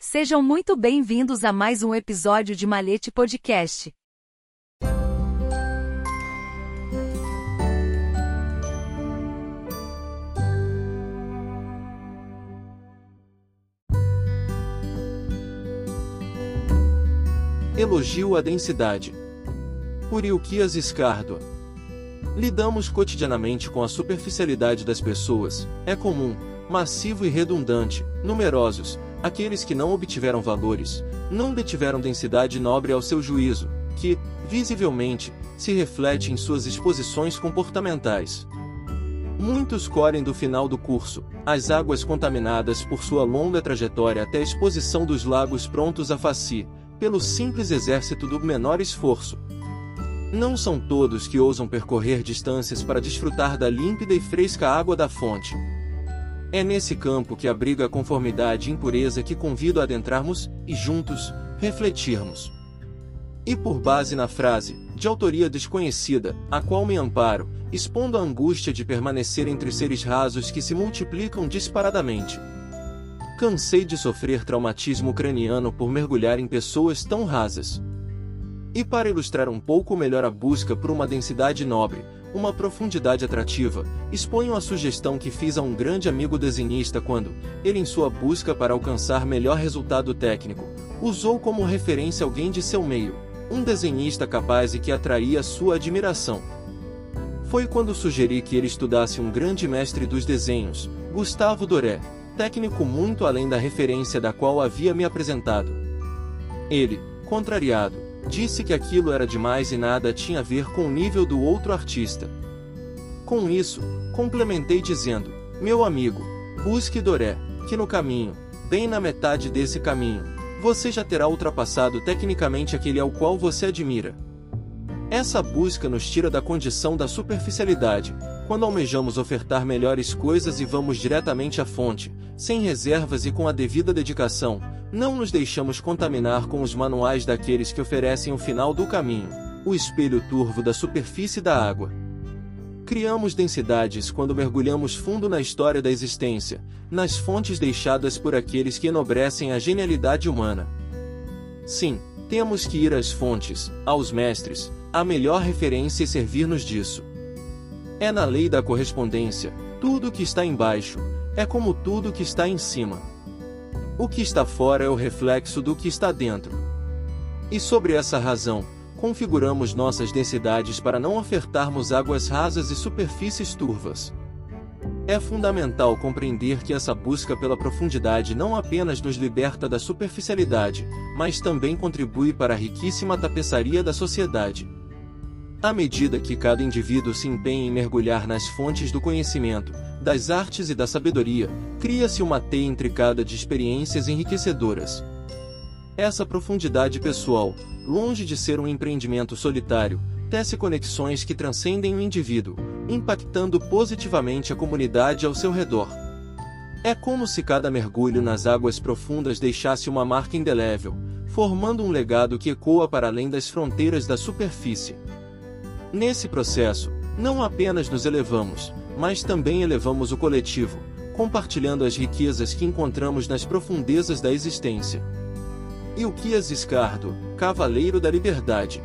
Sejam muito bem-vindos a mais um episódio de Malete Podcast. Elogio à densidade. Por Ilquias Escardo. Lidamos cotidianamente com a superficialidade das pessoas, é comum, massivo e redundante, numerosos, aqueles que não obtiveram valores, não detiveram densidade nobre ao seu juízo, que, visivelmente, se reflete em suas exposições comportamentais. Muitos correm do final do curso, as águas contaminadas por sua longa trajetória até a exposição dos lagos prontos a faci, pelo simples exército do menor esforço. Não são todos que ousam percorrer distâncias para desfrutar da límpida e fresca água da fonte. É nesse campo que abriga a conformidade e impureza que convido a adentrarmos e juntos refletirmos. E por base na frase, de autoria desconhecida, a qual me amparo, expondo a angústia de permanecer entre seres rasos que se multiplicam disparadamente. Cansei de sofrer traumatismo craniano por mergulhar em pessoas tão rasas. E para ilustrar um pouco melhor a busca por uma densidade nobre, uma profundidade atrativa, exponho a sugestão que fiz a um grande amigo desenhista quando, ele em sua busca para alcançar melhor resultado técnico, usou como referência alguém de seu meio, um desenhista capaz e que atraía sua admiração. Foi quando sugeri que ele estudasse um grande mestre dos desenhos, Gustavo Doré, técnico muito além da referência da qual havia me apresentado. Ele, contrariado, disse que aquilo era demais e nada tinha a ver com o nível do outro artista. Com isso, complementei dizendo: Meu amigo, busque Doré, que no caminho, bem na metade desse caminho, você já terá ultrapassado tecnicamente aquele ao qual você admira. Essa busca nos tira da condição da superficialidade, quando almejamos ofertar melhores coisas e vamos diretamente à fonte, sem reservas e com a devida dedicação, não nos deixamos contaminar com os manuais daqueles que oferecem o final do caminho, o espelho turvo da superfície da água. Criamos densidades quando mergulhamos fundo na história da existência, nas fontes deixadas por aqueles que enobrecem a genialidade humana. Sim, temos que ir às fontes, aos mestres, a melhor referência e servir-nos disso. É na lei da correspondência, tudo que está embaixo, é como tudo que está em cima. O que está fora é o reflexo do que está dentro. E sobre essa razão, configuramos nossas densidades para não ofertarmos águas rasas e superfícies turvas. É fundamental compreender que essa busca pela profundidade não apenas nos liberta da superficialidade, mas também contribui para a riquíssima tapeçaria da sociedade. À medida que cada indivíduo se empenha em mergulhar nas fontes do conhecimento, das artes e da sabedoria, cria-se uma teia intricada de experiências enriquecedoras. Essa profundidade pessoal, longe de ser um empreendimento solitário, tece conexões que transcendem o indivíduo, impactando positivamente a comunidade ao seu redor. É como se cada mergulho nas águas profundas deixasse uma marca indelével, formando um legado que ecoa para além das fronteiras da superfície. Nesse processo, não apenas nos elevamos, mas também elevamos o coletivo, compartilhando as riquezas que encontramos nas profundezas da existência. Ilquias Escardo, Cavaleiro da Liberdade.